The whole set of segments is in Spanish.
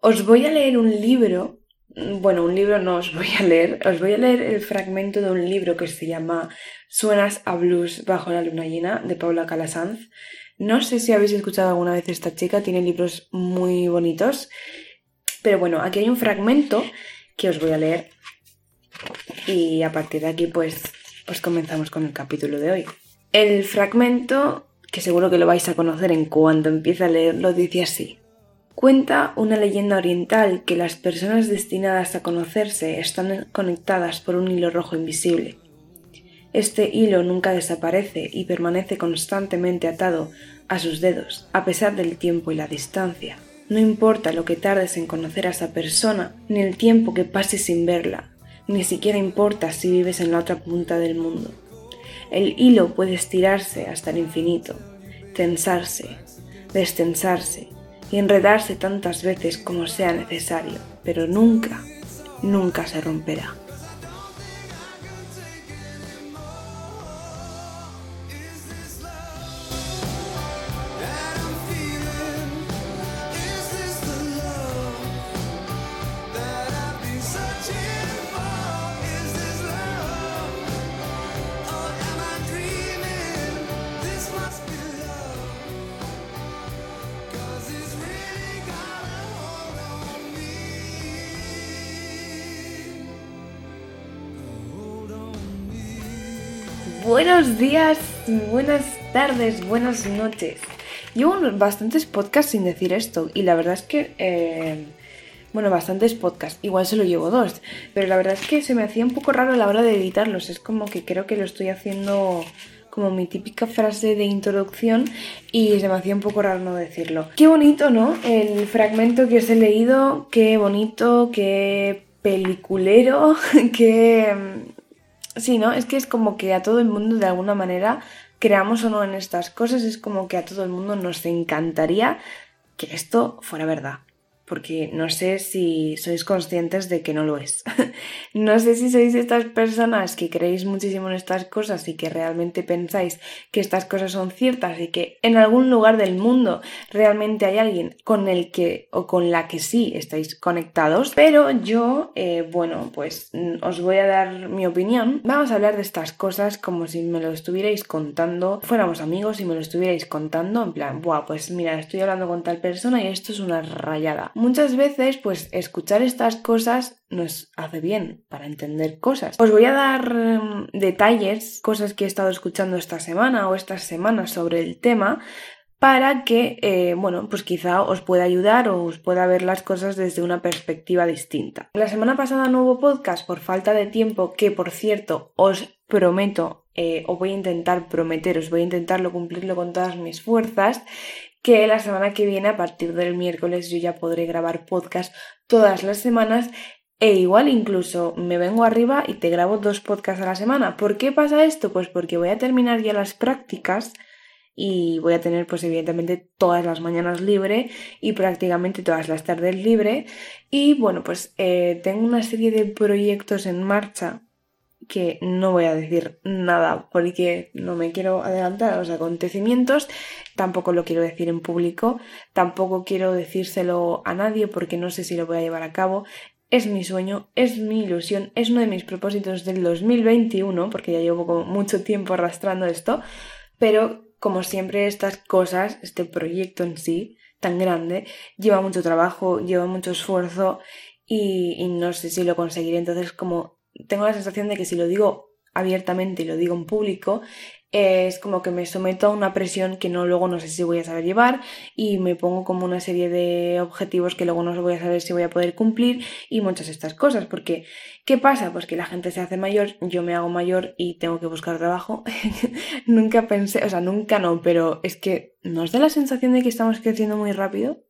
Os voy a leer un libro, bueno, un libro no os voy a leer, os voy a leer el fragmento de un libro que se llama Suenas a blues bajo la luna llena de Paula Calasanz. No sé si habéis escuchado alguna vez esta chica, tiene libros muy bonitos, pero bueno, aquí hay un fragmento que os voy a leer y a partir de aquí pues, pues comenzamos con el capítulo de hoy. El fragmento, que seguro que lo vais a conocer en cuanto empiece a leerlo, dice así. Cuenta una leyenda oriental que las personas destinadas a conocerse están conectadas por un hilo rojo invisible. Este hilo nunca desaparece y permanece constantemente atado a sus dedos, a pesar del tiempo y la distancia. No importa lo que tardes en conocer a esa persona, ni el tiempo que pases sin verla, ni siquiera importa si vives en la otra punta del mundo. El hilo puede estirarse hasta el infinito, tensarse, destensarse, y enredarse tantas veces como sea necesario, pero nunca, nunca se romperá. Buenos días, buenas tardes, buenas noches. Llevo bastantes podcasts sin decir esto y la verdad es que, eh, bueno, bastantes podcasts, igual solo llevo dos, pero la verdad es que se me hacía un poco raro a la hora de editarlos, es como que creo que lo estoy haciendo como mi típica frase de introducción y se me hacía un poco raro no decirlo. Qué bonito, ¿no? El fragmento que os he leído, qué bonito, qué peliculero, qué Sí, ¿no? Es que es como que a todo el mundo de alguna manera, creamos o no en estas cosas, es como que a todo el mundo nos encantaría que esto fuera verdad porque no sé si sois conscientes de que no lo es. no sé si sois estas personas que creéis muchísimo en estas cosas y que realmente pensáis que estas cosas son ciertas y que en algún lugar del mundo realmente hay alguien con el que o con la que sí estáis conectados, pero yo, eh, bueno, pues mm, os voy a dar mi opinión. Vamos a hablar de estas cosas como si me lo estuvierais contando, fuéramos amigos y me lo estuvierais contando, en plan, buah, pues mira, estoy hablando con tal persona y esto es una rayada muchas veces, pues escuchar estas cosas nos hace bien para entender cosas. Os voy a dar em, detalles, cosas que he estado escuchando esta semana o estas semanas sobre el tema, para que, eh, bueno, pues quizá os pueda ayudar o os pueda ver las cosas desde una perspectiva distinta. La semana pasada no hubo podcast por falta de tiempo, que por cierto os prometo, eh, o voy a intentar prometeros, voy a intentarlo cumplirlo con todas mis fuerzas, que la semana que viene, a partir del miércoles, yo ya podré grabar podcast todas las semanas e igual incluso me vengo arriba y te grabo dos podcasts a la semana. ¿Por qué pasa esto? Pues porque voy a terminar ya las prácticas y voy a tener pues evidentemente todas las mañanas libre y prácticamente todas las tardes libre y bueno pues eh, tengo una serie de proyectos en marcha que no voy a decir nada porque no me quiero adelantar a los acontecimientos, tampoco lo quiero decir en público, tampoco quiero decírselo a nadie porque no sé si lo voy a llevar a cabo. Es mi sueño, es mi ilusión, es uno de mis propósitos del 2021, porque ya llevo mucho tiempo arrastrando esto, pero como siempre estas cosas, este proyecto en sí, tan grande, lleva mucho trabajo, lleva mucho esfuerzo y, y no sé si lo conseguiré. Entonces, como tengo la sensación de que si lo digo abiertamente y lo digo en público, es como que me someto a una presión que no luego no sé si voy a saber llevar y me pongo como una serie de objetivos que luego no voy a saber si voy a poder cumplir y muchas de estas cosas porque ¿qué pasa? Pues que la gente se hace mayor, yo me hago mayor y tengo que buscar trabajo. nunca pensé, o sea, nunca no, pero es que ¿nos da la sensación de que estamos creciendo muy rápido?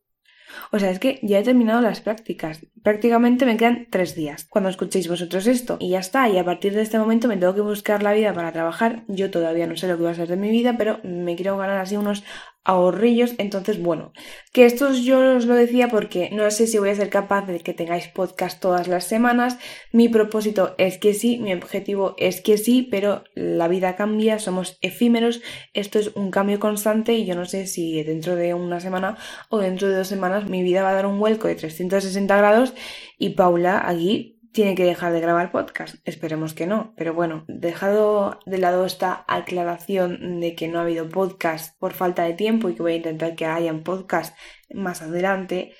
O sea, es que ya he terminado las prácticas. Prácticamente me quedan tres días cuando escuchéis vosotros esto. Y ya está. Y a partir de este momento me tengo que buscar la vida para trabajar. Yo todavía no sé lo que va a ser de mi vida, pero me quiero ganar así unos ahorrillos. Entonces, bueno, que esto yo os lo decía porque no sé si voy a ser capaz de que tengáis podcast todas las semanas. Mi propósito es que sí, mi objetivo es que sí, pero la vida cambia, somos efímeros, esto es un cambio constante y yo no sé si dentro de una semana o dentro de dos semanas mi vida va a dar un vuelco de 360 grados y Paula aquí tiene que dejar de grabar podcast. Esperemos que no. Pero bueno, dejado de lado esta aclaración de que no ha habido podcast por falta de tiempo y que voy a intentar que hayan podcast más adelante,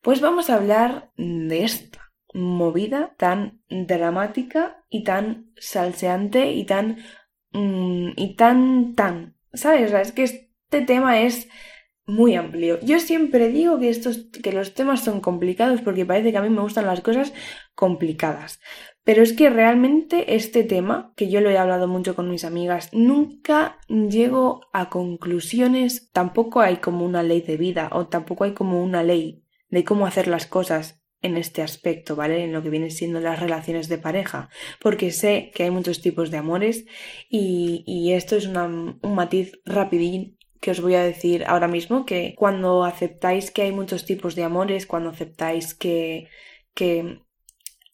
pues vamos a hablar de esta movida tan dramática y tan salseante y tan... Mm, y tan... tan... ¿Sabes? es que este tema es muy amplio. Yo siempre digo que, estos, que los temas son complicados porque parece que a mí me gustan las cosas complicadas. Pero es que realmente este tema, que yo lo he hablado mucho con mis amigas, nunca llego a conclusiones, tampoco hay como una ley de vida o tampoco hay como una ley de cómo hacer las cosas en este aspecto, ¿vale? En lo que vienen siendo las relaciones de pareja, porque sé que hay muchos tipos de amores y, esto es un matiz rapidín que os voy a decir ahora mismo, que cuando aceptáis que hay muchos tipos de amores, cuando aceptáis que, que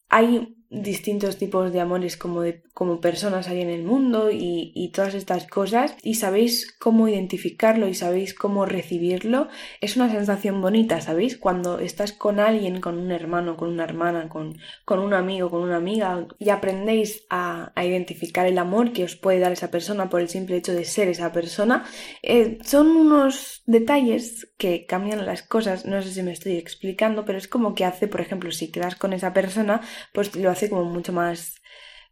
hay distintos tipos de amores como, de, como personas hay en el mundo y, todas estas cosas y sabéis cómo identificarlo y sabéis cómo recibirlo, es una sensación bonita, ¿sabéis? Cuando estás con alguien, con un hermano, con una hermana, con, con un amigo, con una amiga y aprendéis a, a, identificar el amor que os puede dar esa persona por el simple hecho de ser esa persona, eh, son unos detalles que cambian las cosas, no sé si me estoy explicando, pero es como que hace, por ejemplo, si quedas con esa persona, pues lo hace como mucho más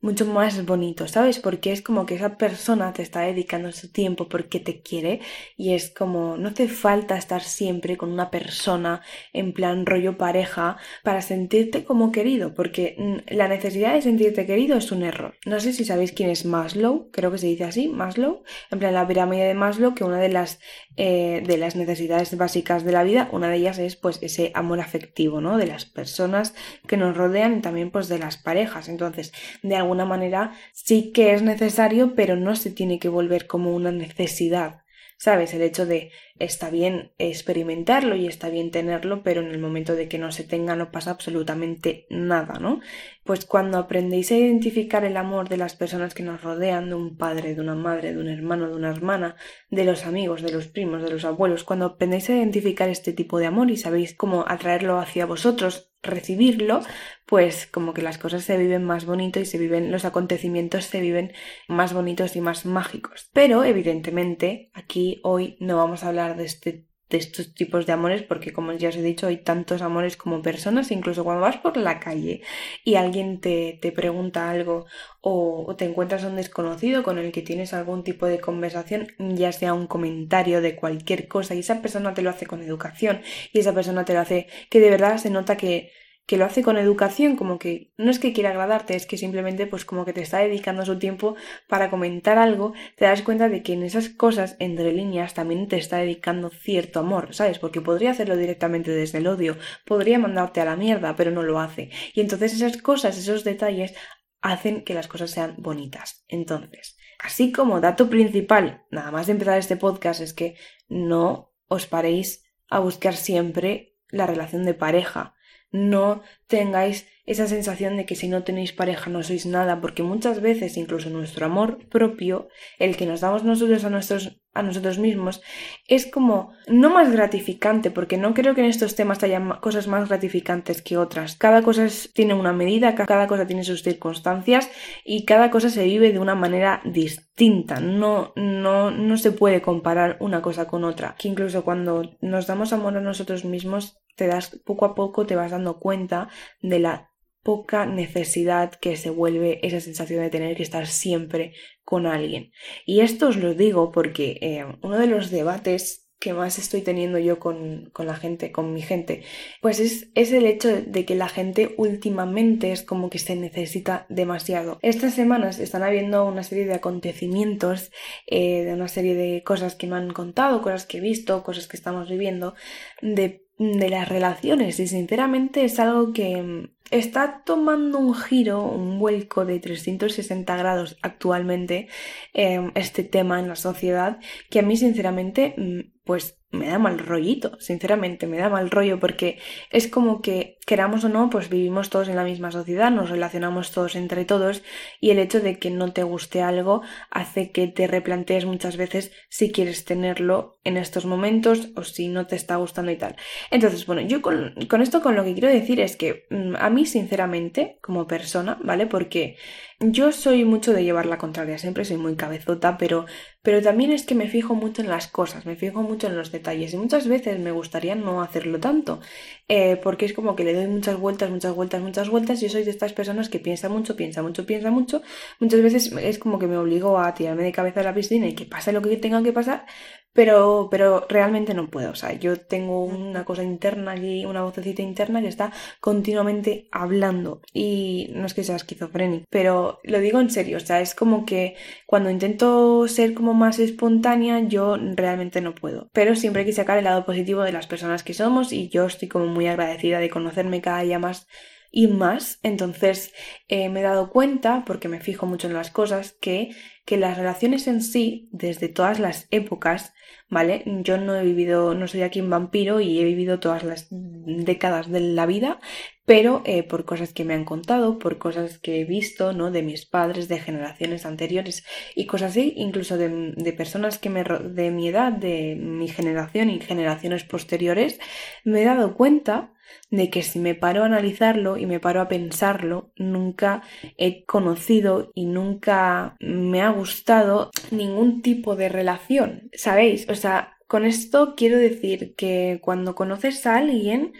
mucho más bonito, ¿sabes? Porque es como que esa persona te está dedicando su tiempo porque te quiere y es como no hace falta estar siempre con una persona en plan rollo pareja para sentirte como querido, porque mm, la necesidad de sentirte querido es un error. No sé si sabéis quién es Maslow, creo que se dice así, Maslow, en plan la pirámide de Maslow, que una de las eh, de las necesidades básicas de la vida, una de ellas es pues ese amor afectivo, ¿no? De las personas que nos rodean y también pues de las parejas. Entonces, de alguna manera sí que es necesario, pero no se tiene que volver como una necesidad. ¿Sabes? El hecho de está bien experimentarlo y está bien tenerlo, pero en el momento de que no se tenga no pasa absolutamente nada, ¿no? Pues cuando aprendéis a identificar el amor de las personas que nos rodean, de un padre, de una madre, de un hermano, de una hermana, de los amigos, de los primos, de los abuelos, cuando aprendéis a identificar este tipo de amor y sabéis cómo atraerlo hacia vosotros, recibirlo, pues como que las cosas se viven más bonito y se viven, los acontecimientos se viven más bonitos y más mágicos. Pero evidentemente aquí hoy no vamos a hablar de, este, de estos tipos de amores porque como ya os he dicho hay tantos amores como personas incluso cuando vas por la calle y alguien te, te pregunta algo o, o, te encuentras a un desconocido con el que tienes algún tipo de conversación ya sea un comentario de cualquier cosa y esa persona te lo hace con educación y esa persona te lo hace que de verdad se nota que que lo hace con educación, como que no es que quiera agradarte, es que simplemente pues como que te está dedicando su tiempo para comentar algo, te das cuenta de que en esas cosas entre líneas también te está dedicando cierto amor, ¿sabes? Porque podría hacerlo directamente desde el odio, podría mandarte a la mierda, pero no lo hace. Y entonces esas cosas, esos detalles hacen que las cosas sean bonitas. Entonces, así como dato principal, nada más de empezar este podcast, es que no os paréis a buscar siempre la relación de pareja no tengáis esa sensación de que si no tenéis pareja no sois nada, porque muchas veces incluso nuestro amor propio, el que nos damos nosotros a nuestros a nosotros mismos, es como no más gratificante, porque no creo que en estos temas haya cosas más gratificantes que otras. Cada cosa tiene una medida, cada cosa tiene sus circunstancias y cada cosa se vive de una manera distinta. No, no, no se puede comparar una cosa con otra. Que incluso cuando nos damos amor a nosotros mismos, te das poco a poco te vas dando cuenta de la poca necesidad que se vuelve esa sensación de tener que estar siempre con alguien. Y esto os lo digo porque eh, uno de los debates que más estoy teniendo yo con, con, la gente, con mi gente, pues es, es el hecho de que la gente últimamente es como que se necesita demasiado. Estas semanas están habiendo una serie de acontecimientos, eh, de una serie de cosas que me han contado, cosas que he visto, cosas que estamos viviendo, de de las relaciones y sinceramente es algo que mm, está tomando un giro, un vuelco de 360 grados actualmente em, este tema en la sociedad que a mí sinceramente mm, pues me da mal rollito, sinceramente, me da mal rollo porque es como que queramos o no, pues vivimos todos en la misma sociedad, nos relacionamos todos entre todos y el hecho de que no te guste algo hace que te replantees muchas veces si quieres tenerlo en estos momentos o si no te está gustando y tal. Entonces, bueno, yo con, con esto con lo que quiero decir es que mm, a mí, sinceramente, como persona, ¿vale? Porque yo soy mucho de llevar la contraria, siempre soy muy cabezota, pero, pero también es que me fijo mucho en las cosas, me fijo mucho en los detalles y muchas veces me gustaría no hacerlo tanto, eh, porque es como que le doy muchas vueltas, muchas vueltas, muchas vueltas. Yo soy de estas personas que piensa mucho, piensa mucho, piensa mucho. Muchas veces es como que me obligo a tirarme de cabeza a la piscina y que pase lo que tenga que pasar, pero, pero realmente no puedo. O sea, yo tengo una cosa interna aquí, una vocecita interna que está continuamente hablando. Y no es que sea esquizofrénico, pero lo digo en serio. O sea, es como que cuando intento ser como más espontánea, yo realmente no puedo. Pero siempre hay que sacar el lado positivo de las personas que somos y yo estoy como muy agradecida de conocerme cada día más y más. Entonces eh, me he dado cuenta, porque me fijo mucho en las cosas, que, que las relaciones en sí, desde todas las épocas, ¿vale? Yo no he vivido, no soy aquí un vampiro y he vivido todas las décadas de la vida, pero eh, por cosas que me han contado, por cosas que he visto, ¿no? De mis padres, de generaciones anteriores y cosas así, incluso de, personas que me, de mi edad, de mi generación y generaciones posteriores, me he dado cuenta de que si me paro a analizarlo y me paro a pensarlo, nunca he conocido y nunca me ha gustado ningún tipo de relación, ¿sabéis? O sea, con esto quiero decir que cuando conoces a alguien,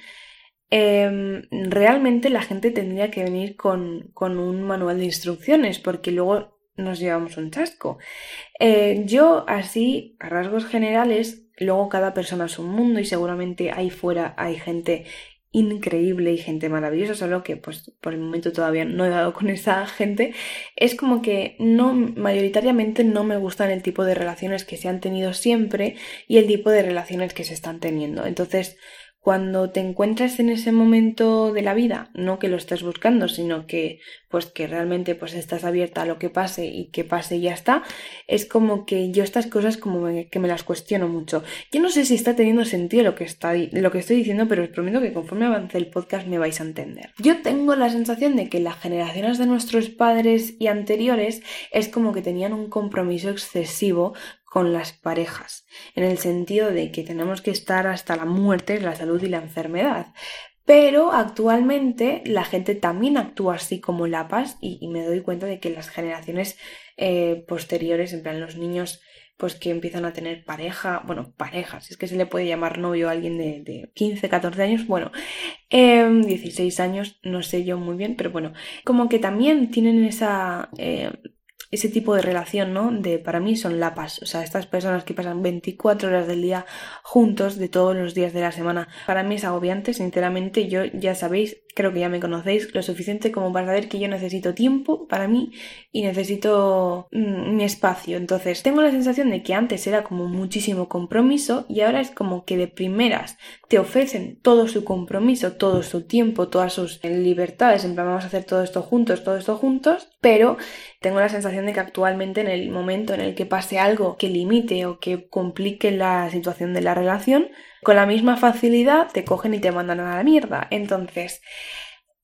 em, realmente la gente tendría que venir con, con, un manual de instrucciones, porque luego nos llevamos un chasco. Eh, yo, así, a rasgos generales, luego cada persona es un mundo y seguramente ahí fuera hay gente increíble y gente maravillosa, solo que pues por el momento todavía no he dado con esa gente, es como que no, mayoritariamente no me gustan el tipo de relaciones que se han tenido siempre y el tipo de relaciones que se están teniendo. Entonces, cuando te encuentras en ese momento de la vida, no que lo estés buscando, sino que pues que realmente pues estás abierta a lo que pase y que pase y ya está, es como que yo estas cosas como que me las cuestiono mucho. Yo no sé si está teniendo sentido lo que, está, lo que estoy diciendo, pero os prometo que conforme avance el podcast me vais a entender. Yo tengo la sensación de que las generaciones de nuestros padres y anteriores es como que tenían un compromiso excesivo con las parejas, en el sentido de que tenemos que estar hasta la muerte, la salud y la enfermedad. Pero actualmente la gente también actúa así como la paz y, me doy cuenta de que las generaciones eh, posteriores, en plan los niños pues que empiezan a tener pareja, bueno, parejas, es que se le puede llamar novio a alguien de, 15, 14 años, bueno, 16 em, años, no sé yo muy bien, pero bueno, como que también tienen esa... Eh, ese tipo de relación, ¿no? De para mí son lapas, o sea, estas personas que pasan 24 horas del día juntos de todos los días de la semana. Para mí es agobiante, sinceramente, yo ya sabéis, creo que ya me conocéis lo suficiente como para saber que yo necesito tiempo para mí y necesito mm, mi espacio. Entonces, tengo la sensación de que antes era como muchísimo compromiso y ahora es como que de primeras te ofrecen todo su compromiso, todo su tiempo, todas sus libertades, en plan vamos a hacer todo esto juntos, todo esto juntos, pero tengo la sensación de que actualmente en el momento en el que pase algo que limite o que complique la situación de la relación, con la misma facilidad te cogen y te mandan a la mierda. Entonces,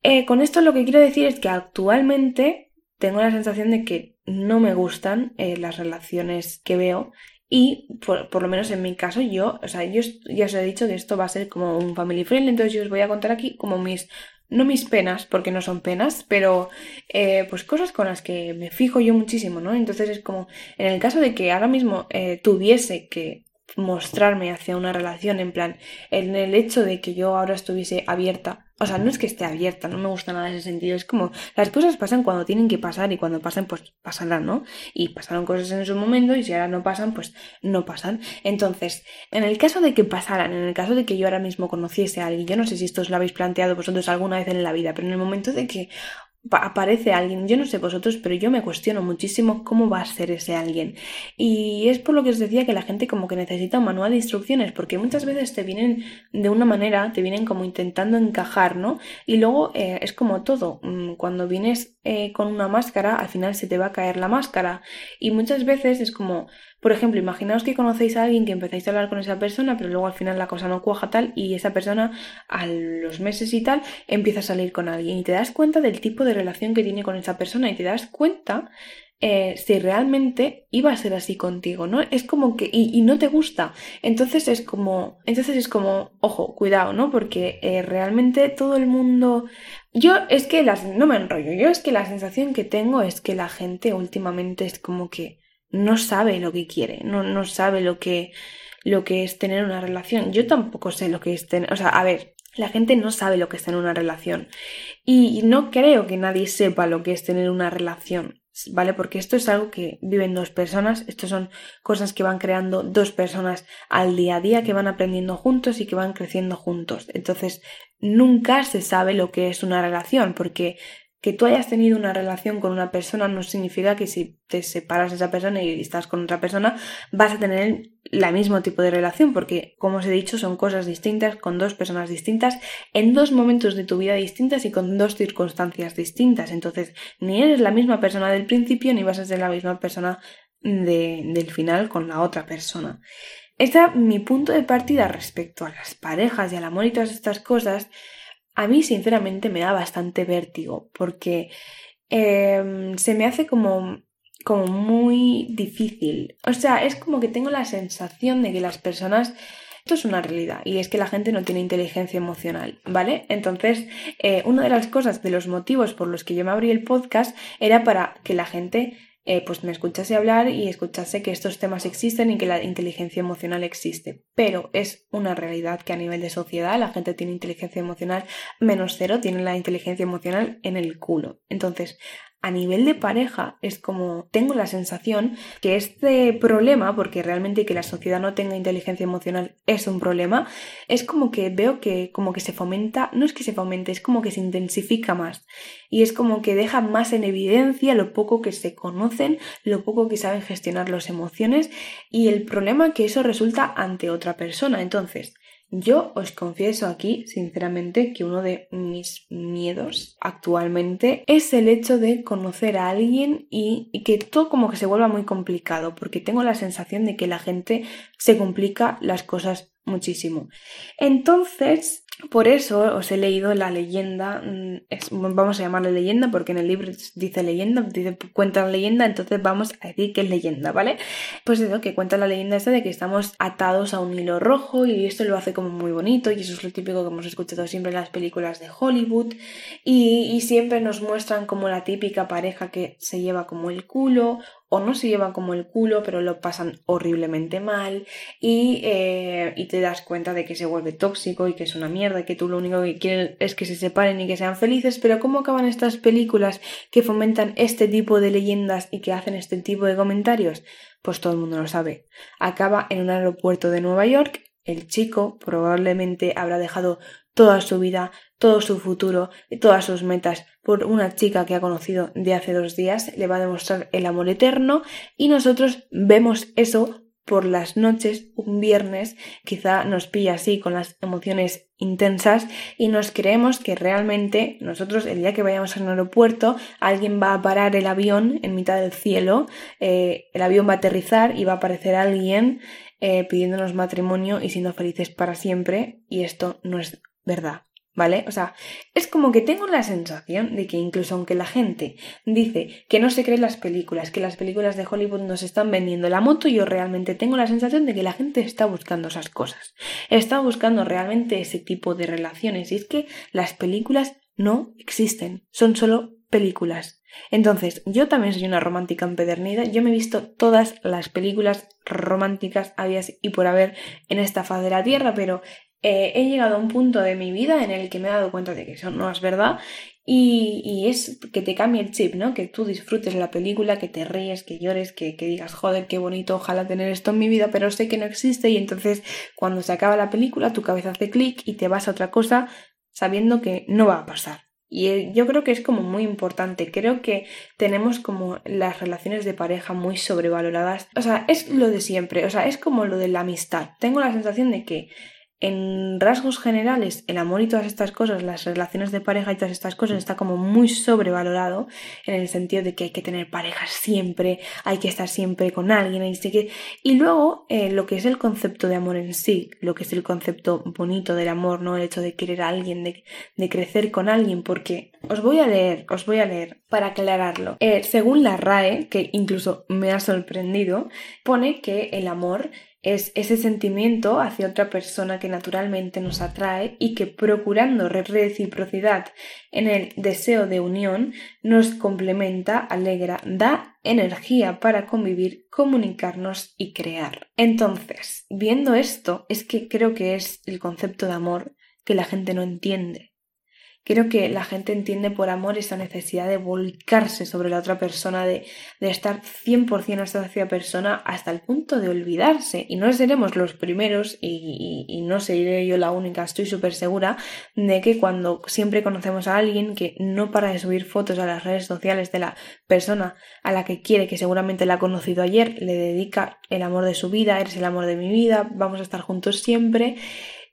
eh, con esto lo que quiero decir es que actualmente tengo la sensación de que no me gustan eh, las relaciones que veo y por, por, lo menos en mi caso, yo, o sea, yo ya os he dicho que esto va a ser como un family friendly, entonces yo os voy a contar aquí como mis, no mis penas, porque no son penas, pero eh, pues cosas con las que me fijo yo muchísimo, ¿no? Entonces es como, en el caso de que ahora mismo tuviese que mostrarme hacia una relación, en plan, en el hecho de que yo ahora estuviese abierta o sea, no es que esté abierta, no me gusta nada ese sentido. Es como las cosas pasan cuando tienen que pasar y cuando pasan, pues pasarán, ¿no? Y pasaron cosas en su momento y si ahora no pasan, pues no pasan. Entonces, en el caso de que pasaran, en el caso de que yo ahora mismo conociese a alguien, yo no sé si esto os lo habéis planteado vosotros alguna vez en la vida, pero en el momento de que aparece alguien, yo no sé vosotros, pero yo me cuestiono muchísimo cómo va a ser ese alguien. Y es por lo que os decía que la gente como que necesita un manual de instrucciones, porque muchas veces te vienen de una manera, te vienen como intentando encajar, ¿no? Y luego eh, es como todo, mm, cuando vienes eh, con una máscara, al final se te va a caer la máscara. Y muchas veces es como, por ejemplo, imaginaos que conocéis a alguien que empezáis a hablar con esa persona, pero luego al final la cosa no cuaja tal y esa persona a los meses y tal empieza a salir con alguien y te das cuenta del tipo de relación que tiene con esa persona y te das cuenta eh, si realmente iba a ser así contigo, ¿no? Es como que, y, no te gusta. Entonces es como, entonces es como, ojo, cuidado, ¿no? Porque eh, realmente todo el mundo, yo es que las, no me enrollo, yo es que la sensación que tengo es que la gente últimamente es como que no sabe lo que quiere, no, no sabe lo que, lo que es tener una relación. Yo tampoco sé lo que es tener, o sea, a ver, la gente no sabe lo que es tener una relación. Y no creo que nadie sepa lo que es tener una relación. ¿Vale? Porque esto es algo que viven dos personas, esto son cosas que van creando dos personas al día a día, que van aprendiendo juntos y que van creciendo juntos. Entonces, nunca se sabe lo que es una relación, porque que tú hayas tenido una relación con una persona no significa que si te separas de esa persona y estás con otra persona vas a tener el mismo tipo de relación porque como os he dicho son cosas distintas con dos personas distintas en dos momentos de tu vida distintas y con dos circunstancias distintas. Entonces ni eres la misma persona del principio ni vas a ser la misma persona del final con la otra persona. Este es mi punto de partida respecto a las parejas y al amor y todas estas cosas a mí sinceramente me da bastante vértigo porque em, se me hace como, como muy difícil. O sea, es como que tengo la sensación de que las personas... Esto es una realidad y es que la gente no tiene inteligencia emocional, ¿vale? Entonces, eh, una de las cosas, de los motivos por los que yo me abrí el podcast era para que la gente eh, pues me escuchase hablar y escuchase que estos temas existen y que la inteligencia emocional existe. Pero es una realidad que a nivel de sociedad la gente tiene inteligencia emocional menos cero, tiene la inteligencia emocional en el culo. Entonces, a nivel de pareja es como tengo la sensación que este problema, porque realmente que la sociedad no tenga inteligencia emocional es un problema, es como que veo que como que se fomenta, no es que se fomente, es como que se intensifica más y es como que deja más en evidencia lo poco que se conocen, lo poco que saben gestionar las emociones y el problema que eso resulta ante otra persona. Entonces, yo os confieso aquí, sinceramente, que uno de mis miedos actualmente es el hecho de conocer a alguien y, que todo como que se vuelva muy complicado, porque tengo la sensación de que la gente se complica las cosas muchísimo. Entonces, por eso os he leído la leyenda, mm, vamos a llamarle leyenda porque en el libro dice leyenda, dice cuenta la leyenda, entonces vamos a decir que es leyenda, ¿vale? Pues eso, que cuenta la leyenda esta de que estamos atados a un hilo rojo y esto lo hace como muy bonito y eso es lo típico que hemos escuchado siempre en las películas de Hollywood y, y siempre nos muestran como la típica pareja que se lleva como el culo o no se llevan como el culo, pero lo pasan horriblemente mal y, eh, y, te das cuenta de que se vuelve tóxico y que es una mierda y que tú lo único que quieres es que se separen y que sean felices, pero ¿cómo acaban estas películas que fomentan este tipo de leyendas y que hacen este tipo de comentarios? Pues todo el mundo lo sabe. Acaba en un aeropuerto de Nueva York el chico probablemente habrá dejado toda su vida, todo su futuro y todas sus metas por una chica que ha conocido de hace dos días, le va a demostrar el amor eterno y nosotros vemos eso por las noches, un viernes, quizá nos pilla así con las emociones intensas y nos creemos que realmente nosotros el día que vayamos al aeropuerto alguien va a parar el avión en mitad del cielo, eh, el avión va a aterrizar y va a aparecer alguien eh, pidiéndonos matrimonio y siendo felices para siempre y esto no es verdad. ¿Vale? O sea, es como que tengo la sensación de que incluso aunque la gente dice que no se cree las películas, que las películas de Hollywood nos están vendiendo la moto, yo realmente tengo la sensación de que la gente está buscando esas cosas. Está buscando realmente ese tipo de relaciones. Y es que las películas no existen, son solo películas. Entonces, yo también soy una romántica empedernida, yo me he visto todas las películas románticas habidas y por haber en esta faz de la Tierra, pero eh, he llegado a un punto de mi vida en el que me he dado cuenta de que eso no es verdad y, es que te cambie el chip, ¿no? Que tú disfrutes la película, que te ríes, que llores, que, que digas, joder, qué bonito, ojalá tener esto en mi vida, pero sé que no existe y entonces cuando se acaba la película tu cabeza hace clic y te vas a otra cosa sabiendo que no va a pasar. Y eh, yo creo que es como muy importante. Creo que tenemos como las relaciones de pareja muy sobrevaloradas. O sea, es lo de siempre. O sea, es como lo de la amistad. Tengo la sensación de que en rasgos generales, el amor y todas estas cosas, las relaciones de pareja y todas estas cosas está como muy sobrevalorado en el sentido de que hay que tener pareja siempre, hay que estar siempre con alguien, y luego eh, lo que es el concepto de amor en sí, lo que es el concepto bonito del amor, ¿no? El hecho de querer a alguien, de, de crecer con alguien, porque os voy a leer, os voy a leer para aclararlo. Eh, según la RAE, que incluso me ha sorprendido, pone que el amor es ese sentimiento hacia otra persona que naturalmente nos atrae y que procurando reciprocidad en el deseo de unión nos complementa, alegra, da energía para convivir, comunicarnos y crear. Entonces, viendo esto, es que creo que es el concepto de amor que la gente no entiende. Creo que la gente entiende por amor esa necesidad de volcarse sobre la otra persona, de, de estar 100% hasta esa persona hasta el punto de olvidarse. Y no seremos los primeros, y, y, y no seré yo la única, estoy súper segura, de que cuando siempre conocemos a alguien que no para de subir fotos a las redes sociales de la persona a la que quiere, que seguramente la ha conocido ayer, le dedica el amor de su vida, eres el amor de mi vida, vamos a estar juntos siempre.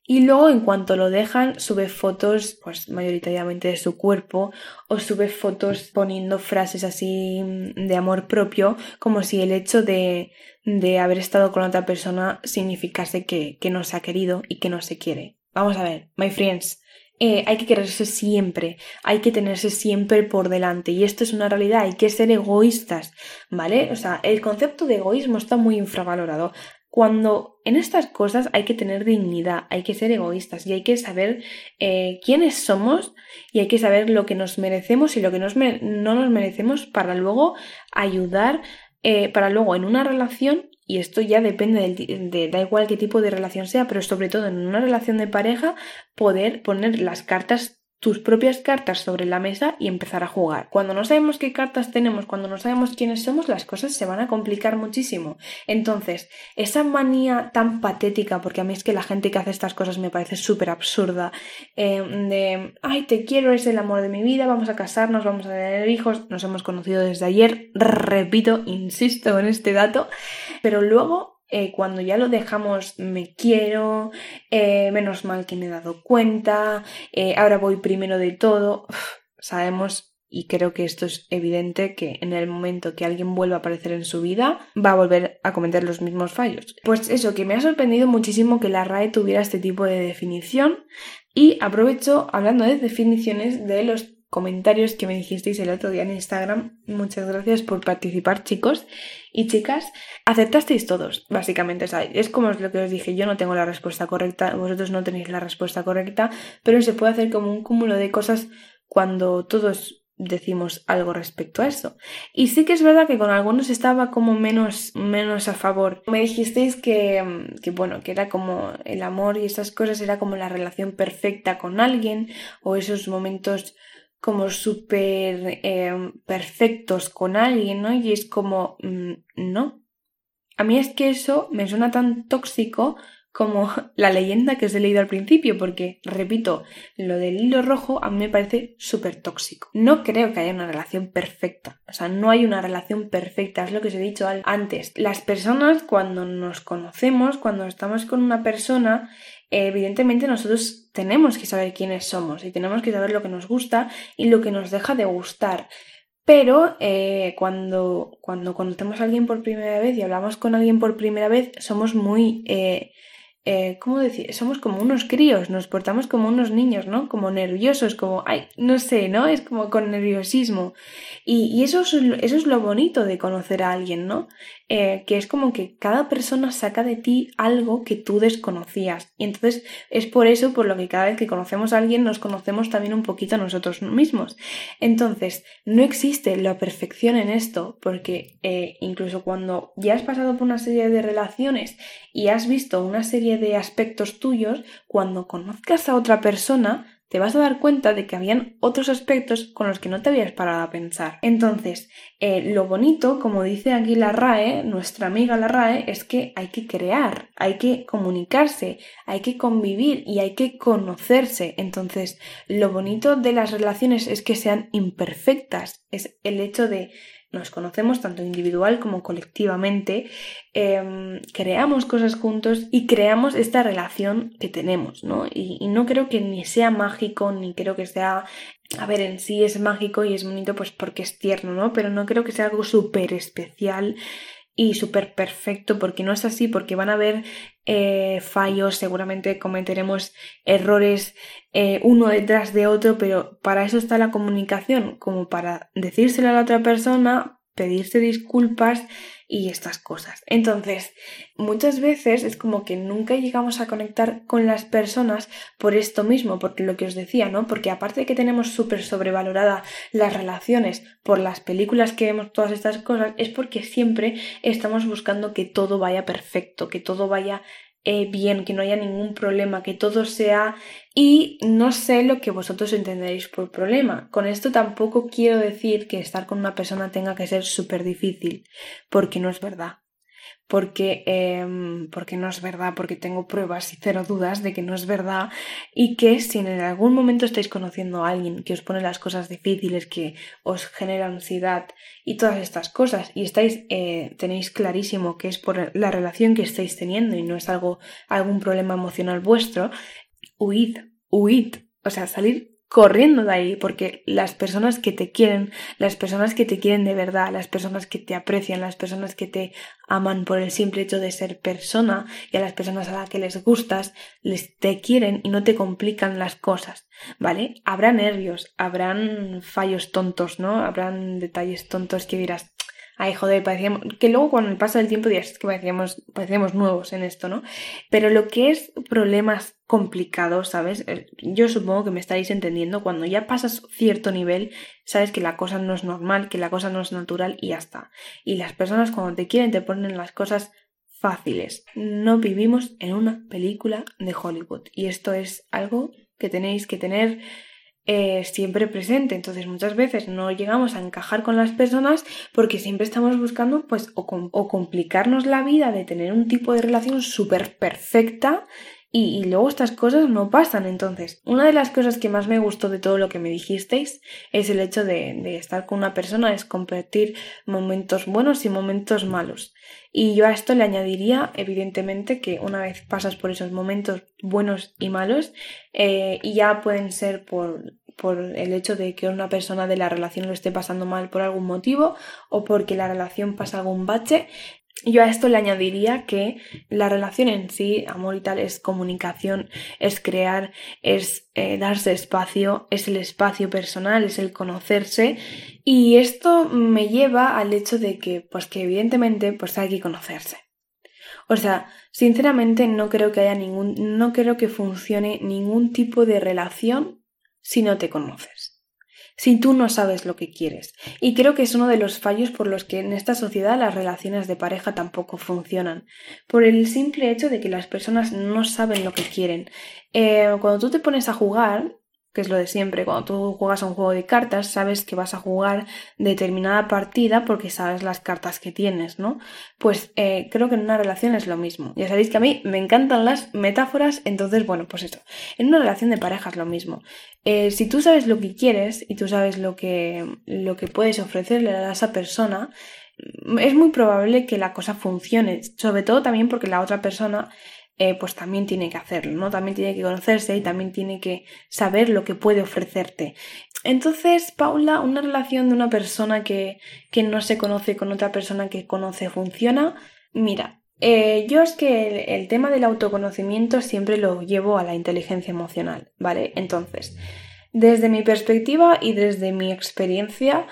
Y luego, en cuanto lo dejan, sube fotos, pues mayoritariamente de su cuerpo, o sube fotos poniendo frases así de amor propio, como si el hecho de, de haber estado con otra persona significase que, que no se ha querido y que no se quiere. Vamos a ver, my friends. Eh, hay que quererse siempre, hay que tenerse siempre por delante y esto es una realidad, hay que ser egoístas, ¿vale? O sea, el concepto de egoísmo está muy infravalorado cuando en estas cosas hay que tener dignidad, hay que ser egoístas y hay que saber eh, quiénes somos y hay que saber lo que nos merecemos y lo que no nos merecemos para luego ayudar, eh, para luego en una relación, y esto ya depende del, de, da igual qué tipo de relación sea, pero sobre todo en una relación de pareja, poder poner las cartas tus propias cartas sobre la mesa y empezar a jugar. Cuando no sabemos qué cartas tenemos, cuando no sabemos quiénes somos, las cosas se van a complicar muchísimo. Entonces, esa manía tan patética, porque a mí es que la gente que hace estas cosas me parece súper absurda, eh, de, ay, te quiero, es el amor de mi vida, vamos a casarnos, vamos a tener hijos, nos hemos conocido desde ayer, repito, insisto en este dato, pero luego eh, cuando ya lo dejamos me quiero, eh, menos mal que me he dado cuenta, eh, ahora voy primero de todo, sabemos y creo que esto es evidente que en el momento que alguien vuelva a aparecer en su vida va a volver a cometer los mismos fallos. Pues eso, que me ha sorprendido muchísimo que la RAE tuviera este tipo de definición y aprovecho hablando de definiciones de los comentarios que me dijisteis el otro día en Instagram. Muchas gracias por participar, chicos y chicas. Aceptasteis todos, básicamente. es como lo que os dije, yo no tengo la respuesta correcta, vosotros no tenéis la respuesta correcta, pero se puede hacer como un cúmulo de cosas cuando todos decimos algo respecto a eso. Y sí que es verdad que con algunos estaba como menos, menos a favor. Me dijisteis que, que, bueno, que era como el amor y esas cosas era como la relación perfecta con alguien o esos momentos como súper eh, perfectos con alguien, ¿no? Y es como, mm, no. A mí es que eso me suena tan tóxico como la leyenda que os he leído al principio, porque, repito, lo del hilo rojo a mí me parece súper tóxico. No creo que haya una relación perfecta, o sea, no hay una relación perfecta, es lo que os he dicho antes. Las personas cuando nos conocemos, cuando estamos con una persona, evidentemente nosotros tenemos que saber quiénes somos y tenemos que saber lo que nos gusta y lo que nos deja de gustar. Pero eh, cuando, cuando conocemos a alguien por primera vez y hablamos con alguien por primera vez, somos muy eh, eh, ¿cómo decir? Somos como unos críos, nos portamos como unos niños, ¿no? Como nerviosos, como, ay, no sé, ¿no? Es como con nerviosismo. Y, eso, es, eso es lo bonito de conocer a alguien, ¿no? Eh, que es como que cada persona saca de ti algo que tú desconocías. Y entonces es por eso por lo que cada vez que conocemos a alguien nos conocemos también un poquito a nosotros mismos. Entonces, no existe la perfección en esto, porque eh, incluso cuando ya has pasado por una serie de relaciones y has visto una serie de aspectos tuyos, cuando conozcas a otra persona, te vas a dar cuenta de que habían otros aspectos con los que no te habías parado a pensar. Entonces, eh, lo bonito, como dice aquí la RAE, nuestra amiga la RAE, es que hay que crear, hay que comunicarse, hay que convivir y hay que conocerse. Entonces, lo bonito de las relaciones es que sean imperfectas, es el hecho de nos conocemos tanto individual como colectivamente, em, creamos cosas juntos y creamos esta relación que tenemos, ¿no? Y, y no creo que ni sea mágico, ni creo que sea a ver, en sí es mágico y es bonito pues porque es tierno, ¿no? Pero no creo que sea algo súper especial y súper perfecto, porque no es así, porque van a haber eh, fallos, seguramente cometeremos errores eh, uno detrás de otro, pero para eso está la comunicación, como para decírselo a la otra persona, pedirse disculpas y estas cosas. Entonces, muchas veces es como que nunca llegamos a conectar con las personas por esto mismo, porque lo que os decía, ¿no? Porque aparte de que tenemos súper sobrevalorada las relaciones por las películas que vemos, todas estas cosas, es porque siempre estamos buscando que todo vaya perfecto, que todo vaya eh, bien, que no haya ningún problema, que todo sea... Y no sé lo que vosotros entenderéis por problema. Con esto tampoco quiero decir que estar con una persona tenga que ser súper difícil, porque no es verdad porque, em, porque no es verdad, porque tengo pruebas y cero dudas de que no es verdad y que si en algún momento estáis conociendo a alguien que os pone las cosas difíciles, que os genera ansiedad y todas estas cosas y estáis, eh, tenéis clarísimo que es por la relación que estáis teniendo y no es algo, algún problema emocional vuestro, huid, huid, o sea, salir corriendo de ahí, porque las personas que te quieren, las personas que te quieren de verdad, las personas que te aprecian, las personas que te aman por el simple hecho de ser persona y a las personas a las que les gustas, les te quieren y no te complican las cosas, ¿vale? Habrá nervios, habrán fallos tontos, ¿no? Habrán detalles tontos que dirás, ay, joder, parecíamos, que luego con el paso del tiempo dirás que parecíamos, parecíamos nuevos en esto, ¿no? Pero lo que es problemas complicados, ¿sabes? Eh, yo supongo que me estáis entendiendo, cuando ya pasas cierto nivel, sabes que la cosa no es normal, que la cosa no es natural y ya está. Y las personas cuando te quieren te ponen las cosas fáciles. No vivimos en una película de Hollywood y esto es algo que tenéis que tener eh, siempre presente. Entonces muchas veces no llegamos a encajar con las personas porque siempre estamos buscando pues o, o complicarnos la vida de tener un tipo de relación súper perfecta y, luego estas cosas no pasan. Entonces, una de las cosas que más me gustó de todo lo que me dijisteis es el hecho de, estar con una persona, es compartir momentos buenos y momentos malos. Y yo a esto le añadiría, evidentemente, que una vez pasas por esos momentos buenos y malos, eh, ya pueden ser por, por el hecho de que una persona de la relación lo esté pasando mal por algún motivo o porque la relación pasa algún bache, yo a esto le añadiría que la relación en sí, amor y tal, es comunicación, es crear, es eh, darse espacio, es el espacio personal, es el conocerse. Y esto me lleva al hecho de que, pues que evidentemente, pues hay que conocerse. O sea, sinceramente no creo que haya ningún, no creo que funcione ningún tipo de relación si no te conoces si tú no sabes lo que quieres. Y creo que es uno de los fallos por los que en esta sociedad las relaciones de pareja tampoco funcionan. Por el simple hecho de que las personas no saben lo que quieren. Eh, cuando tú te pones a jugar, que es lo de siempre. Cuando tú juegas a un juego de cartas, sabes que vas a jugar determinada partida porque sabes las cartas que tienes, ¿no? Pues eh, creo que en una relación es lo mismo. Ya sabéis que a mí me encantan las metáforas, entonces, bueno, pues eso. En una relación de pareja es lo mismo. Eh, si tú sabes lo que quieres y tú sabes lo que, lo que puedes ofrecerle a esa persona, es muy probable que la cosa funcione, sobre todo también porque la otra persona eh, pues también tiene que hacerlo, ¿no? También tiene que conocerse y también tiene que saber lo que puede ofrecerte. Entonces, Paula, una relación de una persona que, que no se conoce con otra persona que conoce funciona. Mira, eh, yo es que el, el, tema del autoconocimiento siempre lo llevo a la inteligencia emocional, ¿vale? Entonces, desde mi perspectiva y desde mi experiencia,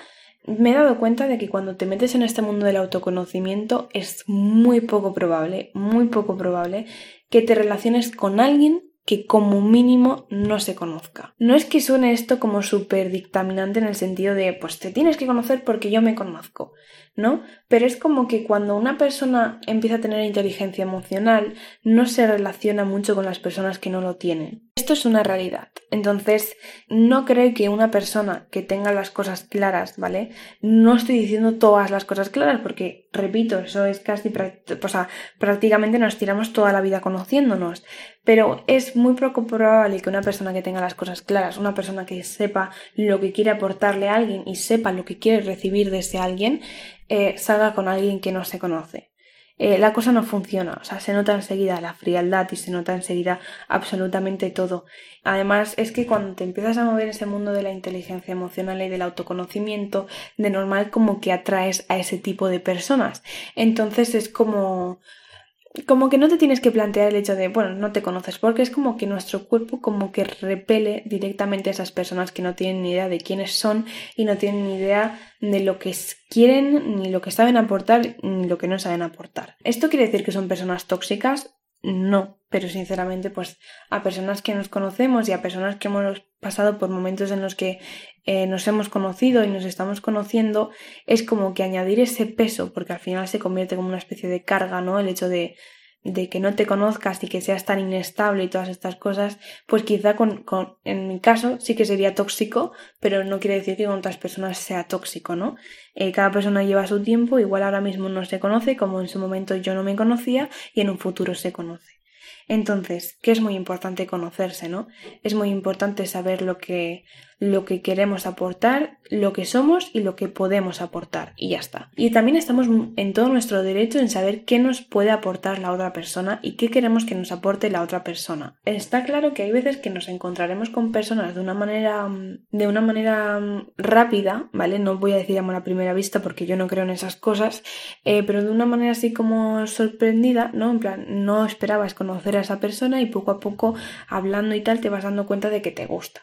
me he dado cuenta de que cuando te metes en este mundo del autoconocimiento es muy poco probable, muy poco probable que te relaciones con alguien que como mínimo no se conozca. No es que suene esto como súper dictaminante en el sentido de, pues te tienes que conocer porque yo me conozco, ¿no? Pero es como que cuando una persona empieza a tener inteligencia emocional, no se relaciona mucho con las personas que no lo tienen esto es una realidad. Entonces, no creo que una persona que tenga las cosas claras, ¿vale? No estoy diciendo todas las cosas claras porque, repito, eso es casi, o sea, prácticamente nos tiramos toda la vida conociéndonos. Pero es muy poco probable que una persona que tenga las cosas claras, una persona que sepa lo que quiere aportarle a alguien y sepa lo que quiere recibir de ese alguien, eh, salga con alguien que no se conoce. Eh, la cosa no funciona, o sea, se nota enseguida la frialdad y se nota enseguida absolutamente todo. Además, es que cuando te empiezas a mover ese mundo de la inteligencia emocional y del autoconocimiento, de normal como que atraes a ese tipo de personas. Entonces es como como que no te tienes que plantear el hecho de, bueno, no te conoces, porque es como que nuestro cuerpo como que repele directamente a esas personas que no tienen ni idea de quiénes son y no tienen ni idea de lo que quieren, ni lo que saben aportar, ni lo que no saben aportar. ¿Esto quiere decir que son personas tóxicas? No, pero sinceramente, pues a personas que nos conocemos y a personas que hemos pasado por momentos en los que eh, nos hemos conocido y nos estamos conociendo, es como que añadir ese peso, porque al final se convierte como una especie de carga, ¿no? El hecho de, de que no te conozcas y que seas tan inestable y todas estas cosas, pues quizá con, con, en mi caso sí que sería tóxico, pero no quiere decir que con otras personas sea tóxico, ¿no? Eh, cada persona lleva su tiempo, igual ahora mismo no se conoce, como en su momento yo no me conocía y en un futuro se conoce. Entonces, que es muy importante conocerse, ¿no? Es muy importante saber lo que, lo que queremos aportar, lo que somos y lo que podemos aportar. Y ya está. Y también estamos en todo nuestro derecho en saber qué nos puede aportar la otra persona y qué queremos que nos aporte la otra persona. Está claro que hay veces que nos encontraremos con personas de una manera, de una manera rápida, ¿vale? No voy a decir amor a primera vista porque yo no creo en esas cosas, eh, pero de una manera así como sorprendida, ¿no? En plan, no esperabas conocer a esa persona y poco a poco hablando y tal te vas dando cuenta de que te gusta.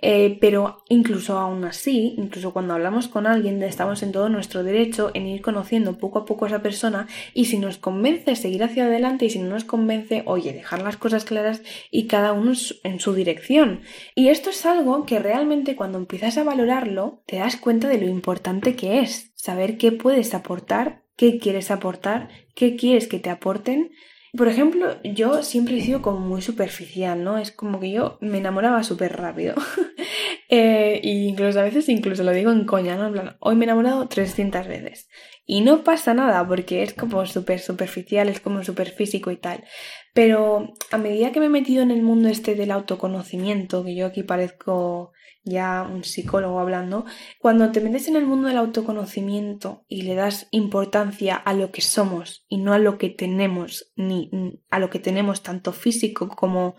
Eh, pero incluso aún así, incluso cuando hablamos con alguien, estamos en todo nuestro derecho en ir conociendo poco a poco a esa persona y si nos convence seguir hacia adelante y si no nos convence, oye, dejar las cosas claras y cada uno en su dirección. Y esto es algo que realmente cuando empiezas a valorarlo, te das cuenta de lo importante que es saber qué puedes aportar, qué quieres aportar, qué quieres que te aporten por ejemplo, yo siempre he sido como muy superficial, ¿no? Es como que yo me enamoraba súper rápido. eh, incluso a veces incluso lo digo en coña, ¿no? En plan, hoy me he enamorado 300 veces. Y no pasa nada porque es como súper superficial, es como súper físico y tal. Pero a medida que me he metido en el mundo este del autoconocimiento, que yo aquí parezco ya un psicólogo hablando, cuando te metes en el mundo del autoconocimiento y le das importancia a lo que somos y no a lo que tenemos, ni a lo que tenemos tanto físico como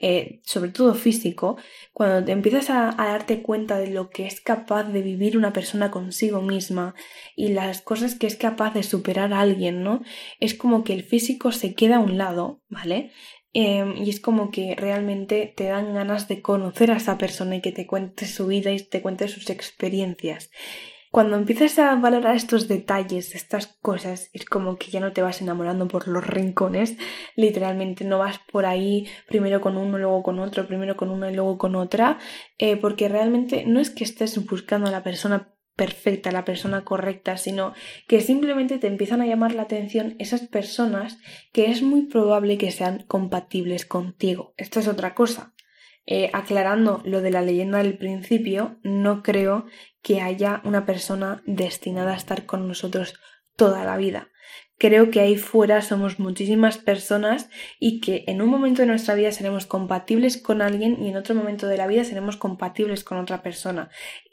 eh, sobre todo físico, cuando te empiezas a, darte cuenta de lo que es capaz de vivir una persona consigo misma y las cosas que es capaz de superar a alguien, ¿no? Es como que el físico se queda a un lado, ¿vale? Em, y es como que realmente te dan ganas de conocer a esa persona y que te cuente su vida y te cuente sus experiencias. Cuando empiezas a valorar estos detalles, estas cosas, es como que ya no te vas enamorando por los rincones, literalmente no vas por ahí primero con uno, luego con otro, primero con uno y luego con otra, eh, porque realmente no es que estés buscando a la persona perfecta, la persona correcta, sino que simplemente te empiezan a llamar la atención esas personas que es muy probable que sean compatibles contigo. Esto es otra cosa. Eh, aclarando lo de la leyenda del principio, no creo que haya una persona destinada a estar con nosotros toda la vida. Creo que ahí fuera somos muchísimas personas y que en un momento de nuestra vida seremos compatibles con alguien y en otro momento de la vida seremos compatibles con otra persona.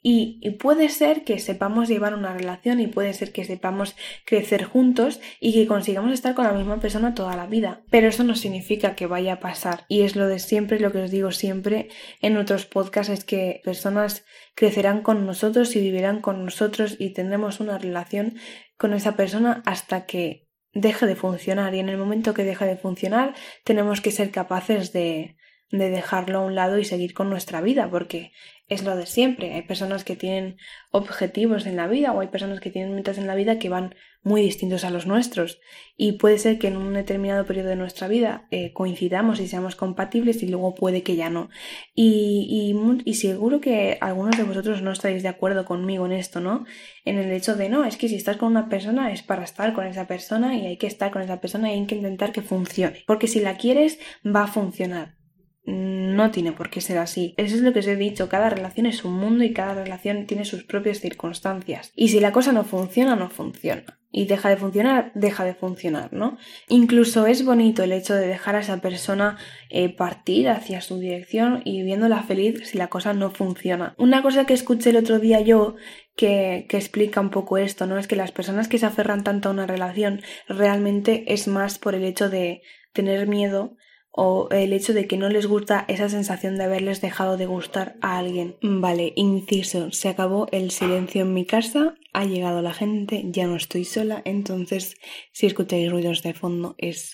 Y, puede ser que sepamos llevar una relación y puede ser que sepamos crecer juntos y que consigamos estar con la misma persona toda la vida. Pero eso no significa que vaya a pasar. Y es lo de siempre, lo que os digo siempre en otros podcasts, es que personas crecerán con nosotros y vivirán con nosotros y tendremos una relación con esa persona hasta que deje de funcionar. Y en el momento que deje de funcionar tenemos que ser capaces de, de dejarlo a un lado y seguir con nuestra vida, porque es lo de siempre. Hay personas que tienen objetivos en la vida o hay personas que tienen metas en la vida que van muy distintos a los nuestros. Y puede ser que en un determinado periodo de nuestra vida eh, coincidamos y seamos compatibles y luego puede que ya no. Y, y, seguro que algunos de vosotros no estaréis de acuerdo conmigo en esto, ¿no? En el hecho de no, es que si estás con una persona es para estar con esa persona y hay que estar con esa persona y hay que intentar que funcione. Porque si la quieres, va a funcionar no tiene por qué ser así. Eso es lo que os he dicho, cada relación es un mundo y cada relación tiene sus propias circunstancias. Y si la cosa no funciona, no funciona. Y deja de funcionar, deja de funcionar, ¿no? Incluso es bonito el hecho de dejar a esa persona eh, partir hacia su dirección y viéndola feliz si la cosa no funciona. Una cosa que escuché el otro día yo que, que, explica un poco esto, ¿no? Es que las personas que se aferran tanto a una relación realmente es más por el hecho de tener miedo o el hecho de que no les gusta esa sensación de haberles dejado de gustar a alguien. Vale, inciso, se acabó el silencio en mi casa, ha llegado la gente, ya no estoy sola, entonces si escucháis ruidos de fondo es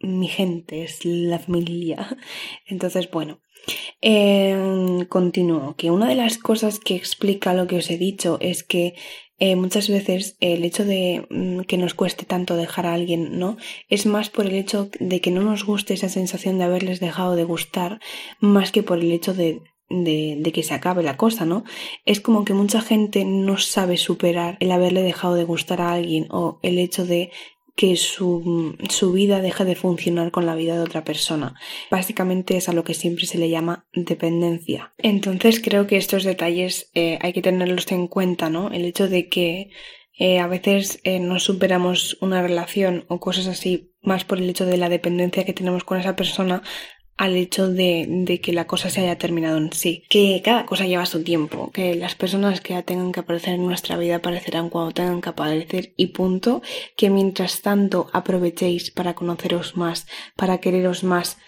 mi gente, es la familia. Entonces, bueno, eh, continúo, que una de las cosas que explica lo que os he dicho es que eh, muchas veces el hecho de mm, que nos cueste tanto dejar a alguien, ¿no? Es más por el hecho de que no nos guste esa sensación de haberles dejado de gustar, más que por el hecho de, de, de, que se acabe la cosa, ¿no? Es como que mucha gente no sabe superar el haberle dejado de gustar a alguien o el hecho de que su, su, vida deja de funcionar con la vida de otra persona. Básicamente es a lo que siempre se le llama dependencia. Entonces creo que estos detalles eh, hay que tenerlos en cuenta, ¿no? El hecho de que eh, a veces eh, no superamos una relación o cosas así más por el hecho de la dependencia que tenemos con esa persona al hecho de, que la cosa se haya terminado en sí. Que cada cosa lleva su tiempo, que las personas que ya tengan que aparecer en nuestra vida aparecerán cuando tengan que aparecer y punto. Que mientras tanto aprovechéis para conoceros más, para quereros más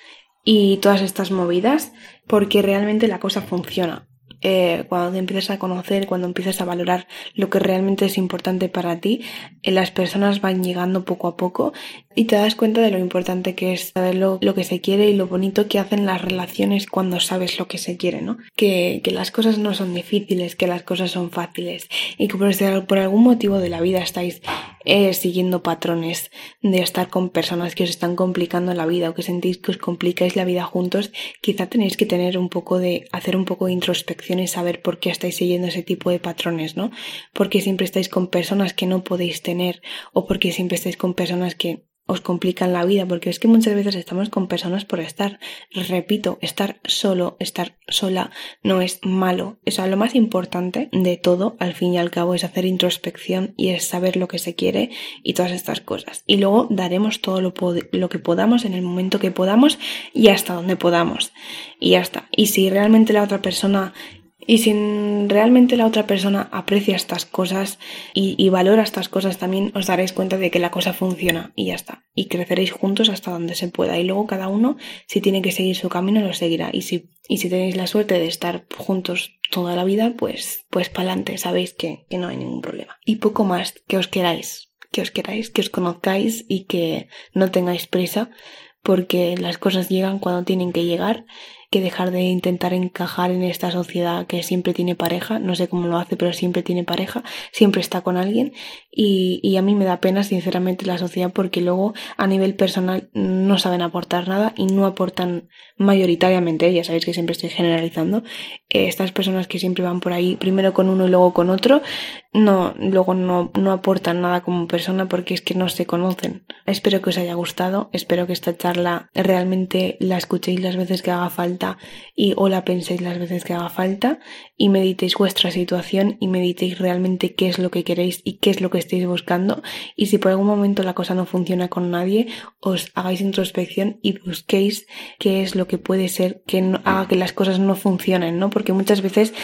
y todas estas movidas, porque realmente la cosa funciona. Eh, cuando te empiezas a conocer, cuando empiezas a valorar lo que realmente es importante para ti, eh, las personas van llegando poco a poco y te das cuenta de lo importante que es saber lo, que se quiere y lo bonito que hacen las relaciones cuando sabes lo que se quiere, ¿no? Que, que las cosas no son difíciles, que las cosas son fáciles y que por, por algún motivo de la vida estáis eh, siguiendo patrones de estar con personas que os están complicando la vida o que sentís que os complicáis la vida juntos, quizá tenéis que tener un poco de, hacer un poco de introspección y saber por qué estáis siguiendo ese tipo de patrones, ¿no? Porque siempre estáis con personas que no podéis tener o porque siempre estáis con personas que os complican la vida, porque es que muchas veces estamos con personas por estar. Repito, estar solo, estar sola no es malo. O sea, lo más importante de todo, al fin y al cabo, es hacer introspección y es saber lo que se quiere y todas estas cosas. Y luego daremos todo lo, lo que podamos en el momento que podamos y hasta donde podamos. Y ya está. Y si realmente la otra persona y si realmente la otra persona aprecia estas cosas y, valora estas cosas, también os daréis cuenta de que la cosa funciona y ya está. Y creceréis juntos hasta donde se pueda. Y luego cada uno, si tiene que seguir su camino, lo seguirá. Y si, y si tenéis la suerte de estar juntos toda la vida, pues, pues para adelante, sabéis que, que no hay ningún problema. Y poco más, que os queráis, que os queráis, que os conozcáis y que no tengáis prisa, porque las cosas llegan cuando tienen que llegar que dejar de intentar encajar en esta sociedad que siempre tiene pareja, no sé cómo lo hace, pero siempre tiene pareja, siempre está con alguien. Y, y, a mí me da pena sinceramente la sociedad porque luego a nivel personal no saben aportar nada y no aportan mayoritariamente, ya sabéis que siempre estoy generalizando, eh, estas personas que siempre van por ahí primero con uno y luego con otro, no, luego no, no aportan nada como persona porque es que no se conocen. Espero que os haya gustado, espero que esta charla realmente la escuchéis las veces que haga falta y o la penséis las veces que haga falta y meditéis vuestra situación y meditéis realmente qué es lo que queréis y qué es lo que estáis buscando y si por algún momento la cosa no funciona con nadie os hagáis introspección y busquéis qué es lo que puede ser que haga que las cosas no funcionen, ¿no? Porque muchas veces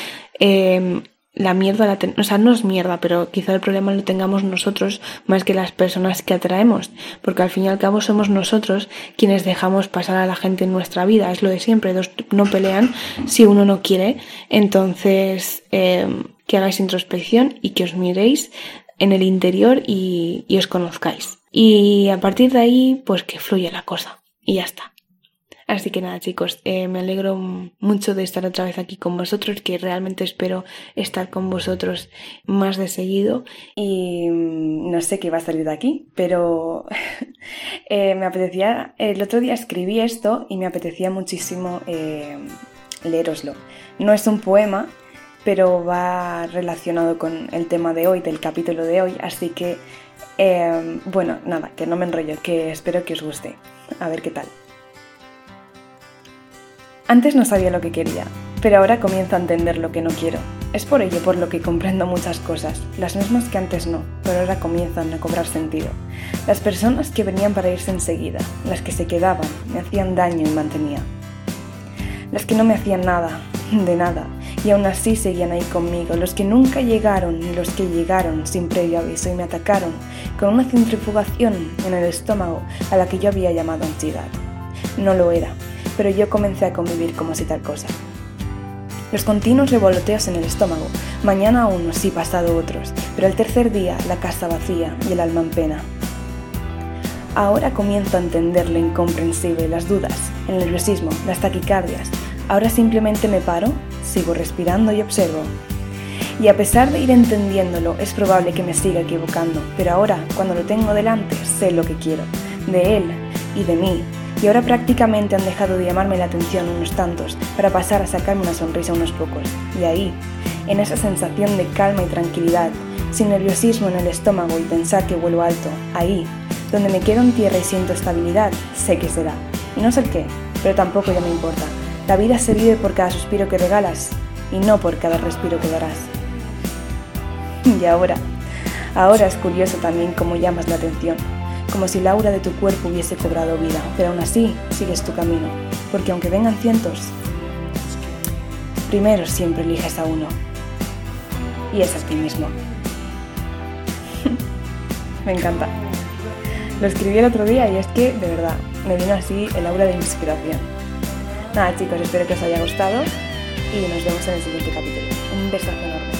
eh, la mierda la o sea, no es mierda, pero quizá el problema lo tengamos nosotros más que las personas que atraemos, porque al fin y al cabo somos nosotros quienes dejamos pasar a la gente en nuestra vida, es lo de siempre, dos no pelean si uno no quiere, entonces eh, que hagáis introspección y que os miréis en el interior y, y os conozcáis. Y a partir de ahí, pues que fluya la cosa. Y ya está. Así que nada chicos, eh, me alegro mucho de estar otra vez aquí con vosotros, que realmente espero estar con vosotros más de seguido y mm, no sé qué va a salir de aquí, pero eh, me apetecía, el otro día escribí esto y me apetecía muchísimo eh, leeroslo. No es un poema, pero va relacionado con el tema de hoy, del capítulo de hoy, así que bueno, nada, que no me enrollo, que espero que os guste. A ver qué tal. Antes no sabía lo que quería, pero ahora comienzo a entender lo que no quiero. Es por ello por lo que comprendo muchas cosas, las mismas que antes no, pero ahora comienzan a cobrar sentido. Las personas que venían para irse enseguida, las que se quedaban, me hacían daño y mantenían. Las que no me hacían nada, de nada, y aún así seguían ahí conmigo, los que nunca llegaron ni los que llegaron sin previo aviso y me atacaron con una centrifugación en el estómago a la que yo había llamado ansiedad. No lo era, pero yo comencé a convivir como si tal cosa. Los continuos revoloteos en el estómago, mañana unos y pasado otros, pero el tercer día la casa vacía y el alma en pena. Ahora comienzo a entender lo incomprensible, las dudas, el nerviosismo, las taquicardias. Ahora simplemente me paro, sigo respirando y observo. Y a pesar de ir entendiéndolo, es probable que me siga equivocando, pero ahora, cuando lo tengo delante, sé lo que quiero, de él y de mí, y ahora prácticamente han dejado de llamarme la atención unos tantos para pasar a sacarme una sonrisa unos pocos. Y ahí, en esa sensación de calma y tranquilidad, sin nerviosismo en el estómago y pensar que vuelo alto, ahí, donde me quedo en tierra y siento estabilidad, sé que será. Y no sé el qué, pero tampoco ya me importa. La vida se vive por cada suspiro que regalas y no por cada respiro que darás. Y ahora, ahora es curioso también cómo llamas la atención como si el aura de tu cuerpo hubiese cobrado vida, pero aún así sigues tu camino, porque aunque vengan cientos, primero siempre eliges a uno, y es a ti mismo. me encanta. Lo escribí el otro día y es que, de verdad, me vino así el aura de inspiración. Nada chicos, espero que os haya gustado y nos vemos en el siguiente capítulo. Un besazo enorme.